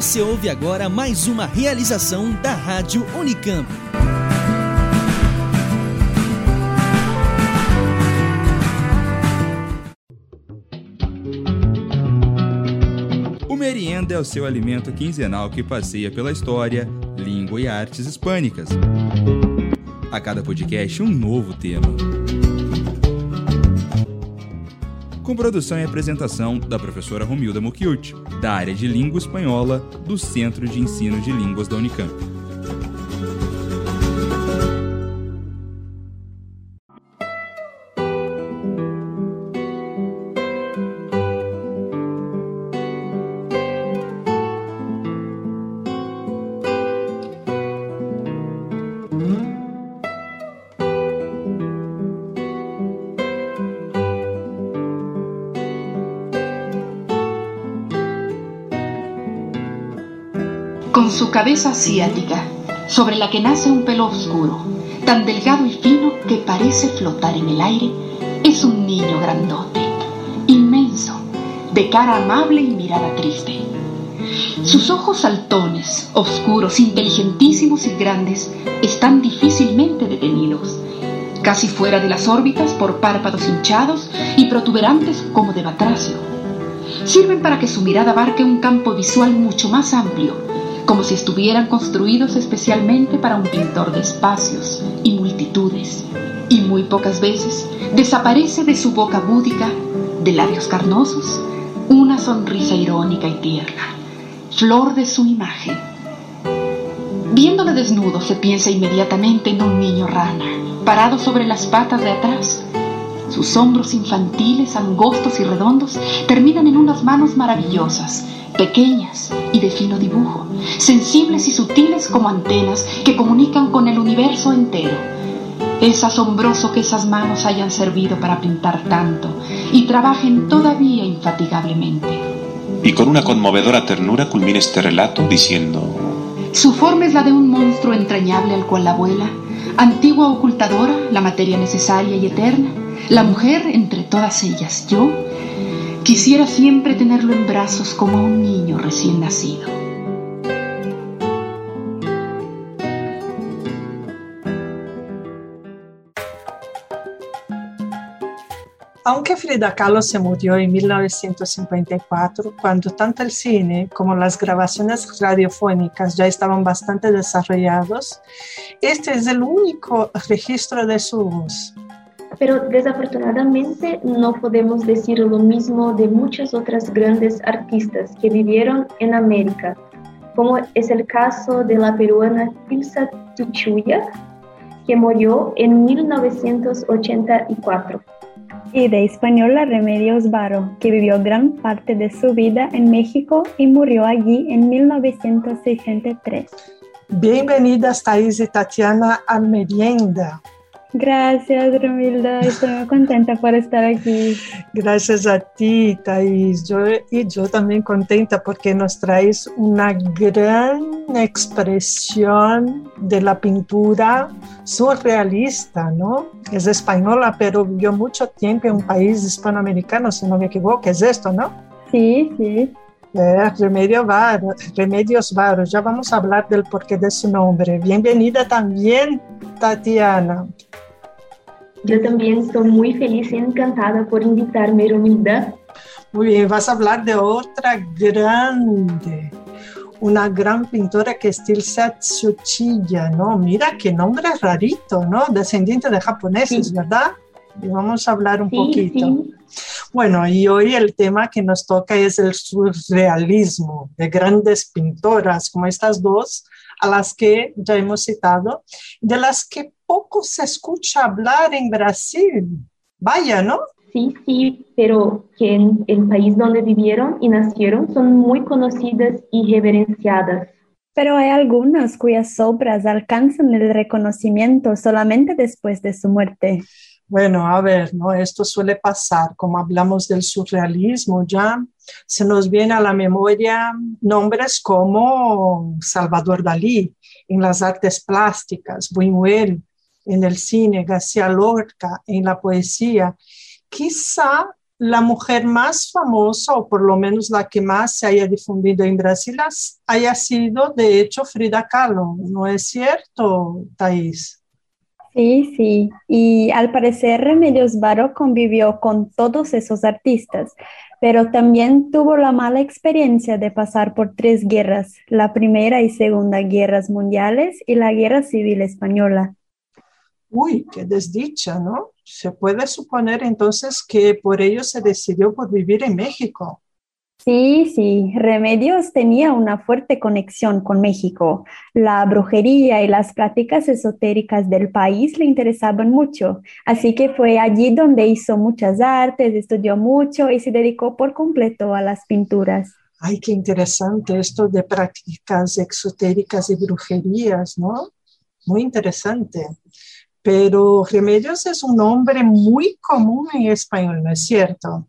Você ouve agora mais uma realização da Rádio Unicamp. O merienda é o seu alimento quinzenal que passeia pela história, língua e artes hispânicas. A cada podcast, um novo tema. Com produção e apresentação da professora Romilda Mucchiuti, da área de Língua Espanhola do Centro de Ensino de Línguas da Unicamp. Cabeza asiática, sobre la que nace un pelo oscuro, tan delgado y fino que parece flotar en el aire, es un niño grandote, inmenso, de cara amable y mirada triste. Sus ojos saltones, oscuros, inteligentísimos y grandes, están difícilmente detenidos, casi fuera de las órbitas por párpados hinchados y protuberantes como de batracio. Sirven para que su mirada abarque un campo visual mucho más amplio, como si estuvieran construidos especialmente para un pintor de espacios y multitudes, y muy pocas veces desaparece de su boca búdica, de labios carnosos, una sonrisa irónica y tierna, flor de su imagen. Viéndole desnudo se piensa inmediatamente en un niño rana, parado sobre las patas de atrás. Sus hombros infantiles, angostos y redondos, terminan en unas manos maravillosas, pequeñas y de fino dibujo, sensibles y sutiles como antenas que comunican con el universo entero. Es asombroso que esas manos hayan servido para pintar tanto y trabajen todavía infatigablemente. Y con una conmovedora ternura culmina este relato diciendo... Su forma es la de un monstruo entrañable al cual la abuela, antigua ocultadora, la materia necesaria y eterna, la mujer entre todas ellas, yo, quisiera siempre tenerlo en brazos como a un niño recién nacido. Aunque Frida Kahlo se murió en 1954, cuando tanto el cine como las grabaciones radiofónicas ya estaban bastante desarrollados, este es el único registro de su voz. Pero desafortunadamente no podemos decir lo mismo de muchas otras grandes artistas que vivieron en América, como es el caso de la peruana Tilsa Tuchuya, que murió en 1984 y de española Remedios Varo, que vivió gran parte de su vida en México y murió allí en 1963. Bienvenidas, Thais y Tatiana, a Merienda. Gracias, Romilda. Estoy muy contenta por estar aquí. Gracias a ti, Thais. Yo, y yo también contenta porque nos traes una gran expresión de la pintura surrealista, ¿no? Es española, pero vivió mucho tiempo en un país hispanoamericano, si no me equivoco. Es esto, ¿no? Sí, sí. Eh, Remedio Varo, Remedios Varo. Ya vamos a hablar del porqué de su nombre. Bienvenida también, Tatiana. Yo también estoy muy feliz y encantada por invitarme, Romilda. Muy bien, vas a hablar de otra grande, una gran pintora que es Tilsa Tsuchiya, ¿no? Mira qué nombre rarito, ¿no? Descendiente de japoneses, Sí. ¿verdad? Y vamos a hablar un Sí, poquito. sí. Bueno, y hoy el tema que nos toca es el surrealismo de grandes pintoras como estas dos, a las que ya hemos citado, de las que poco se escucha hablar en Brasil. Vaya, ¿no? Sí, sí, pero que en el país donde vivieron y nacieron son muy conocidas y reverenciadas. Pero hay algunas cuyas obras alcanzan el reconocimiento solamente después de su muerte. Bueno, a ver, ¿no? Esto suele pasar, como hablamos del surrealismo, ya se nos viene a la memoria nombres como Salvador Dalí en las artes plásticas, Buñuel en el cine, García Lorca en la poesía. Quizá la mujer más famosa, o por lo menos la que más se haya difundido en Brasil, haya sido de hecho Frida Kahlo. ¿No es cierto, Thais? Sí, sí. Y al parecer Remedios Varo convivió con todos esos artistas, pero también tuvo la mala experiencia de pasar por tres guerras, la Primera y Segunda Guerras Mundiales y la Guerra Civil Española. Uy, qué desdicha, ¿no? Se puede suponer entonces que por ello se decidió por vivir en México. Sí, sí, Remedios tenía una fuerte conexión con México. La brujería y las prácticas esotéricas del país le interesaban mucho, así que fue allí donde hizo muchas artes, estudió mucho y se dedicó por completo a las pinturas. Ay, qué interesante esto de prácticas exotéricas y brujerías, ¿no? Muy interesante. Pero Remedios es un nombre muy común en español, ¿no es cierto?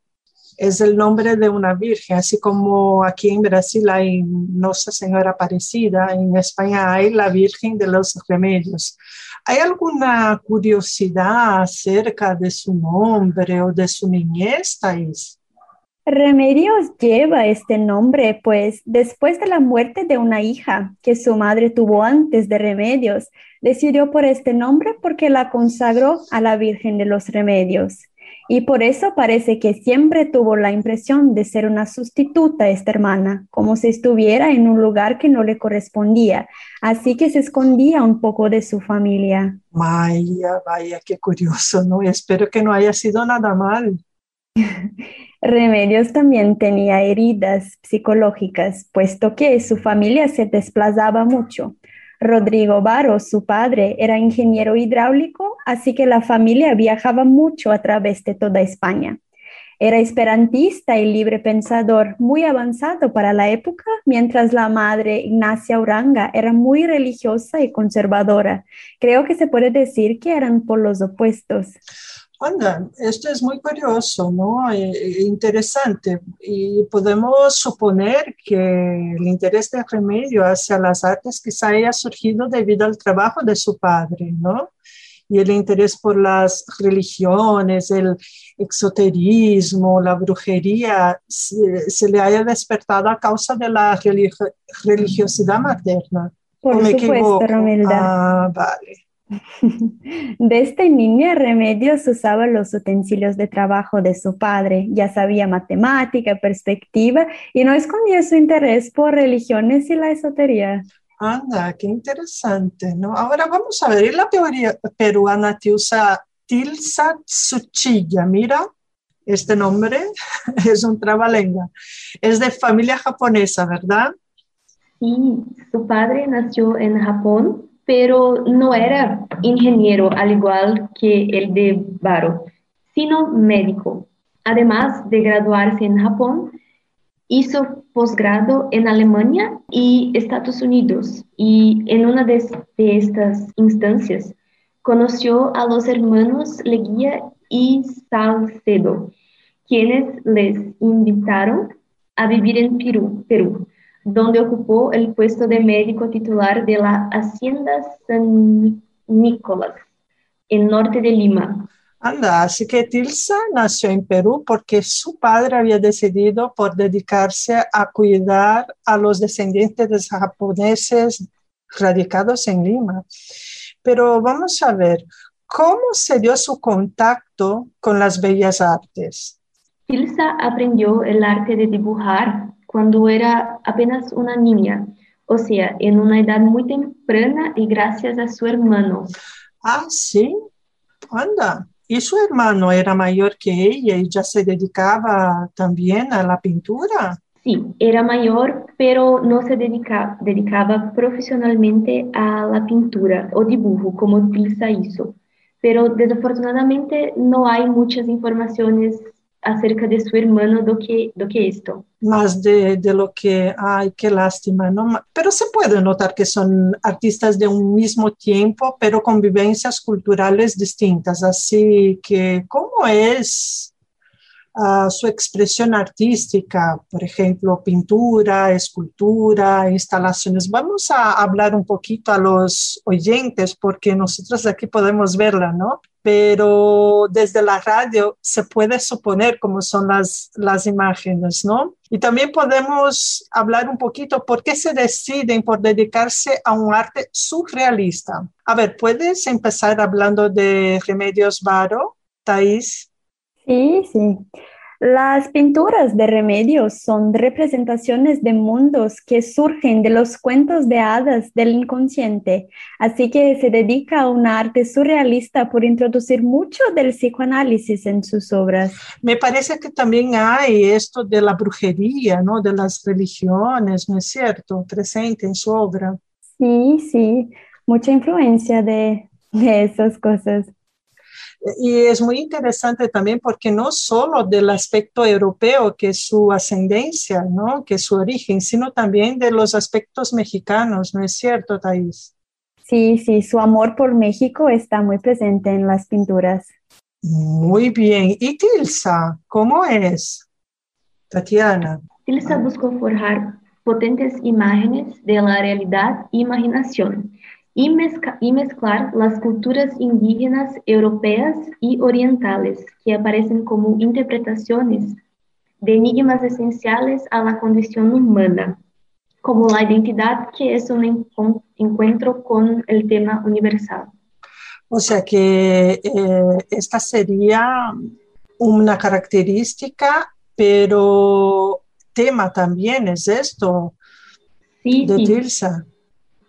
Es el nombre de una virgen, así como aquí en Brasil hay Nuestra Señora Aparecida, en España hay la Virgen de los Remedios. ¿Hay alguna curiosidad acerca de su nombre o de su niñez? Remedios lleva este nombre, pues después de la muerte de una hija que su madre tuvo antes de Remedios, decidió por este nombre porque la consagró a la Virgen de los Remedios. Y por eso parece que siempre tuvo la impresión de ser una sustituta a esta hermana, como si estuviera en un lugar que no le correspondía, así que se escondía un poco de su familia. Vaya, vaya, qué curioso, ¿no? Espero que no haya sido nada mal. Remedios también tenía heridas psicológicas, puesto que su familia se desplazaba mucho. Rodrigo Varo, su padre, era ingeniero hidráulico, así que la familia viajaba mucho a través de toda España. Era esperantista y libre pensador, muy avanzado para la época, mientras la madre, Ignacia Uranga, era muy religiosa y conservadora. Creo que se puede decir que eran por los opuestos. Anda, esto es muy curioso, ¿no? E, interesante. Y podemos suponer que el interés de Remedio hacia las artes quizá haya surgido debido al trabajo de su padre, ¿no? Y el interés por las religiones, el exoterismo, la brujería, se, le haya despertado a causa de la religiosidad materna. Por supuesto, Romilda. Ah, vale. Desde niña Remedios usaba los utensilios de trabajo de su padre, ya sabía matemática, perspectiva y no escondía su interés por religiones y la esotería. Anda, qué interesante, ¿no? Ahora vamos a ver, la teoría peruana Tilsa, Tilsa Tsuchiya, mira, este nombre es un trabalenga, es de familia japonesa, ¿verdad? Sí, su padre nació en Japón pero no era ingeniero al igual que el de Baro, sino médico. Además de graduarse en Japón, hizo posgrado en Alemania y Estados Unidos y en una de, estas instancias conoció a los hermanos Leguía y Salcedo, quienes les invitaron a vivir en Perú, Perú donde ocupó el puesto de médico titular de la Hacienda San Nicolás, en norte de Lima. Anda, así que Tilsa nació en Perú porque su padre había decidido por dedicarse a cuidar a los descendientes de japoneses radicados en Lima. Pero vamos a ver, ¿cómo se dio su contacto con las bellas artes? Tilsa aprendió el arte de dibujar cuando era apenas una niña, o sea, en una edad muy temprana y gracias a su hermano. Ah, sí, anda. ¿Y su hermano era mayor que ella y ya se dedicaba también a la pintura? Sí, era mayor, pero no se dedicaba profesionalmente a la pintura o dibujo como Tilsa hizo. Pero desafortunadamente no hay muchas informaciones acerca de su hermano do do esto. Más de, de, lo que, ay, qué lástima, ¿no? Pero se puede notar que son artistas de un mismo tiempo, pero con vivencias culturales distintas. Así que, ¿cómo es uh, su expresión artística? Por ejemplo, pintura, escultura, instalaciones. Vamos a hablar un poquito a los oyentes porque nosotros aquí podemos verla, ¿no? Pero desde la radio se puede suponer cómo son las, las imágenes, ¿no? Y también podemos hablar un poquito por qué se deciden por dedicarse a un arte surrealista. A ver, ¿puedes empezar hablando de Remedios Varo, Thais? Sí, sí. Las pinturas de remedios son representaciones de mundos que surgen de los cuentos de hadas del inconsciente, así que se dedica a un arte surrealista por introducir mucho del psicoanálisis en sus obras. Me parece que también hay esto de la brujería, ¿no? de las religiones, ¿no es cierto?, presente en su obra. Sí, sí, mucha influencia de, de esas cosas. Y es muy interesante también porque no solo del aspecto europeo, que es su ascendencia, ¿no? que es su origen, sino también de los aspectos mexicanos, ¿no es cierto, Thais? Sí, sí, su amor por México está muy presente en las pinturas. Muy bien. ¿Y Tilsa? ¿Cómo es? Tatiana. Tilsa buscó forjar potentes imágenes de la realidad e imaginación y, mezclar las culturas indígenas europeas y orientales que aparecen como interpretaciones de enigmas esenciales a la condición humana, como la identidad que es un encuentro con el tema universal. O sea que eh, esta sería una característica, pero tema también es esto sí, de sí. Tirsa.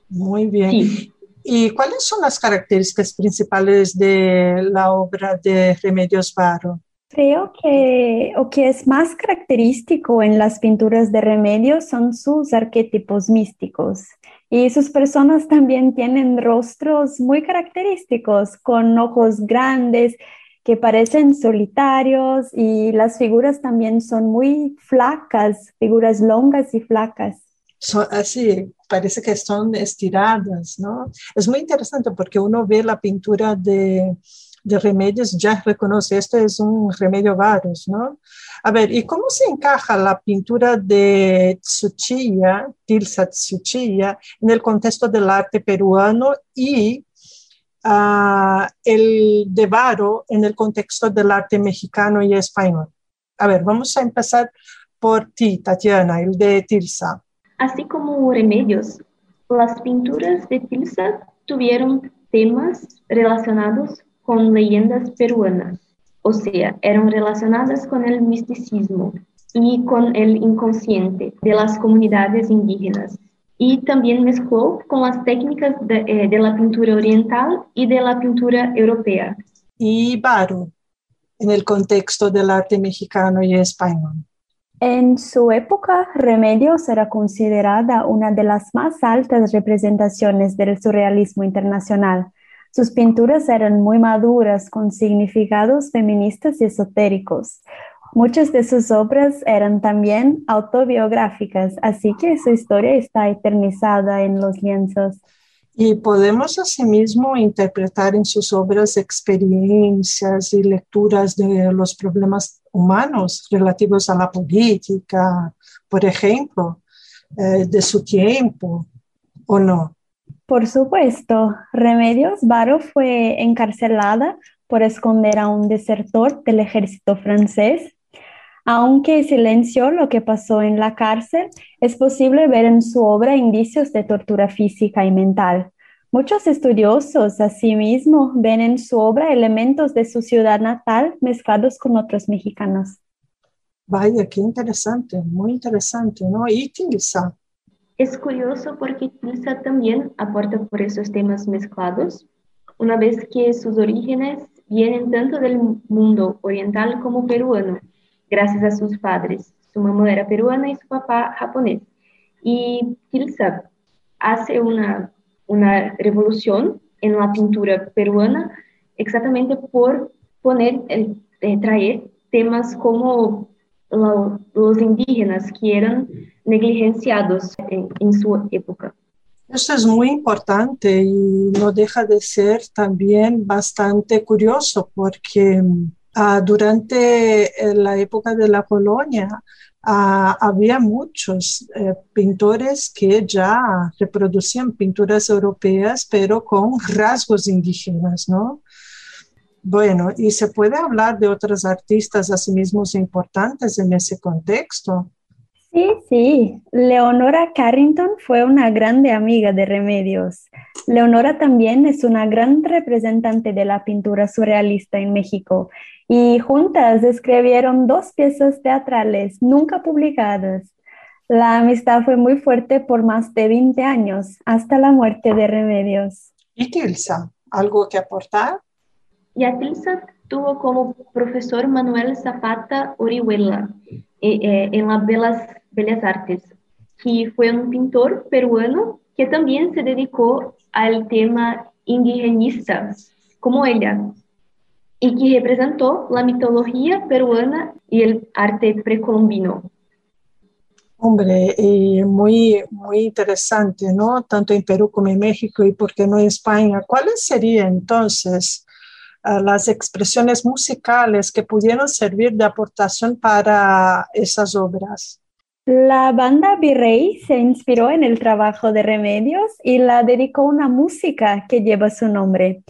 Muy bien. Sí. ¿Y cuáles son las características principales de la obra de Remedios Varo? Creo que lo que es más característico en las pinturas de Remedios son sus arquetipos místicos. Y sus personas también tienen rostros muy característicos, con ojos grandes que parecen solitarios y las figuras también son muy flacas, figuras longas y flacas. Son así, parece que son estiradas, ¿no? Es muy interesante porque uno ve la pintura de, remedios, ya reconoce, esto es un remedio varos, ¿no? A ver, ¿y cómo se encaja la pintura de Tsuchiya, Tilsa Tsuchiya, en el contexto del arte peruano y uh, el de Varo en el contexto del arte mexicano y español? A ver, vamos a empezar por ti, Tatiana, el de Tilsa. Así como Remedios, las pinturas de Tilsa tuvieron temas relacionados con leyendas peruanas, o sea, eran relacionadas con el misticismo y con el inconsciente de las comunidades indígenas. Y también mezcló con las técnicas de, eh, la pintura oriental y de la pintura europea. Y Varo, en el contexto del arte mexicano y español. En su época, Remedios era considerada una de las más altas representaciones del surrealismo internacional. Sus pinturas eran muy maduras, con significados feministas y esotéricos. Muchas de sus obras eran también autobiográficas, así que su historia está eternizada en los lienzos. Y podemos asimismo interpretar en sus obras experiencias y lecturas de los problemas humanos relativos a la política, por ejemplo, eh, de su tiempo, ¿o no? Por supuesto, Remedios Varo fue encarcelada por esconder a un desertor del ejército francés. Aunque silenció lo que pasó en la cárcel, es posible ver en su obra indicios de tortura física y mental. Muchos estudiosos, asimismo, ven en su obra elementos de su ciudad natal mezclados con otros mexicanos. Vaya, qué interesante, muy interesante, ¿no? Y Tilsa. Es curioso porque Tilsa también aporta por esos temas mezclados, una vez que sus orígenes vienen tanto del mundo oriental como peruano, gracias a sus padres. Su mamá era peruana y su papá japonés. Y Tilsa hace una una revolución en la pintura peruana exactamente por poner, eh, traer temas como lo, los indígenas que eran negligenciados en, en, su época. Eso es muy importante y no deja de ser también bastante curioso porque uh, durante la época de la colonia Uh, había muchos eh, pintores que ya reproducían pinturas europeas, pero con rasgos indígenas, ¿no? Bueno, ¿y se puede hablar de otros artistas asimismo importantes en ese contexto? Sí, sí. Leonora Carrington fue una grande amiga de Remedios. Leonora también es una gran representante de la pintura surrealista en México y juntas escribieron dos piezas teatrales nunca publicadas. La amistad fue muy fuerte por más de 20 años, hasta la muerte de Remedios. ¿Y Tilsa? ¿Algo que aportar? Yatilsa tuvo como profesor Manuel Zapata Orihuela en las Belas, Bellas Artes, que fue un pintor peruano que también se dedicó al tema indigenista, como ella, y que representó la mitología peruana y el arte precolombino. Hombre, y muy, muy interesante, ¿no? Tanto en Perú como en México y por qué no en España. ¿Cuáles serían entonces las expresiones musicales que pudieron servir de aportación para esas obras. La banda Virrey se inspiró en el trabajo de Remedios y la dedicó una música que lleva su nombre.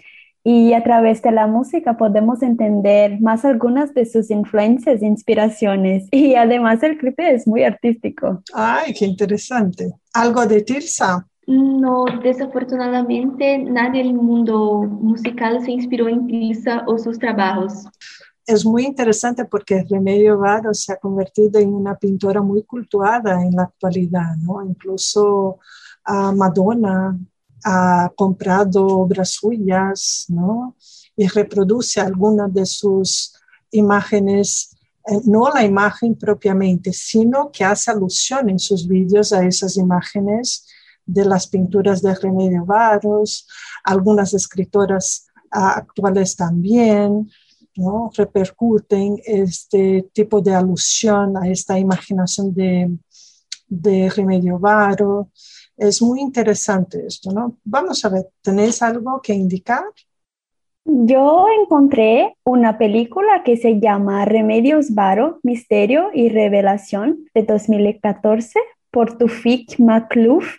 Y a través de la música podemos entender más algunas de sus influencias e inspiraciones. Y además el clip es muy artístico. Ay, qué interesante. ¿Algo de Tirsa? No, desafortunadamente nadie del mundo musical se inspiró en Tilsa o sus trabajos. Es muy interesante porque Remedio Varo se ha convertido en una pintora muy cultuada en la actualidad, ¿no? Incluso a Madonna ha comprado obras suyas, ¿no? Y reproduce algunas de sus imágenes, eh, no la imagen propiamente, sino que hace alusión en sus vídeos a esas imágenes de las pinturas de Remedio Varos, algunas escritoras ah, actuales también, ¿no? repercuten este tipo de alusión a esta imaginación de, de Remedio Varo. Es muy interesante esto, ¿no? Vamos a ver, ¿tenéis algo que indicar? Yo encontré una película que se llama Remedios Varo, Misterio y Revelación de 2014 por Tufik Makluf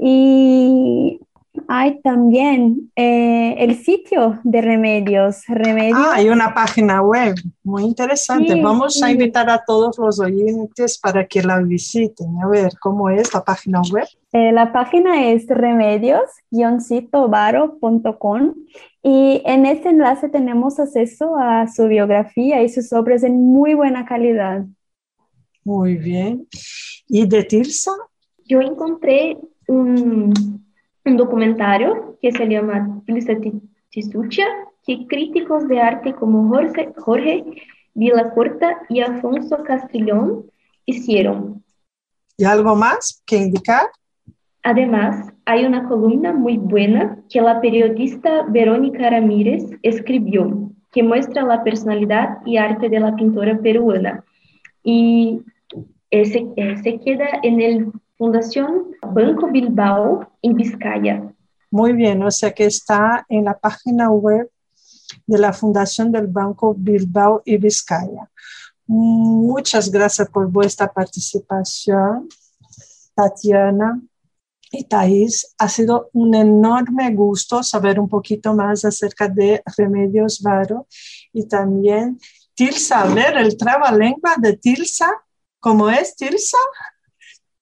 y hay también eh, el sitio de remedios. remedios. Ah, hay una página web muy interesante. Vamos a invitar a todos los oyentes para que la visiten. A ver, ¿cómo es la página web? Eh, la página es remedios-varo.com y en este enlace tenemos acceso a su biografía y sus obras en muy buena calidad. Muy bien. ¿Y de Tirsa? Yo encontré un, un documentario que se llama Tisucha, que críticos de arte como Jorge, Jorge Villacorta y Alfonso Castrillón hicieron. ¿Y algo más que indicar? Además, hay una columna muy buena que la periodista Verónica Ramírez escribió, que muestra la personalidad y arte de la pintora peruana. Y se, se queda en el Fundación Banco Bilbao en Vizcaya. Muy bien, o sea que está en la página web de la Fundación del Banco Bilbao y Vizcaya. Muchas gracias por vuestra participación, Tatiana y Thais. Ha sido un enorme gusto saber un poquito más acerca de Remedios Varo y también Tilsa, ver el trabalengua de Tilsa, ¿cómo es Tilsa?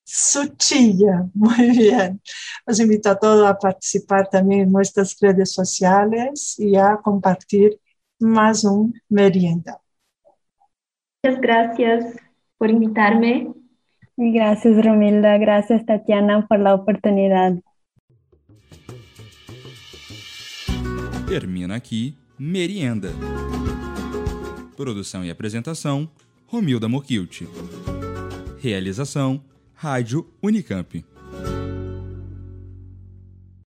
Suchilla, muy bien. Os invito a todos a participar también en nuestras redes sociales y a compartir más un merienda. Muchas gracias por invitarme. Gracias, Romilda. Gracias, Tatiana, por la oportunidad. Termina aqui Merienda. Produção e apresentação: Romilda Mokilt. Realização: Rádio Unicamp.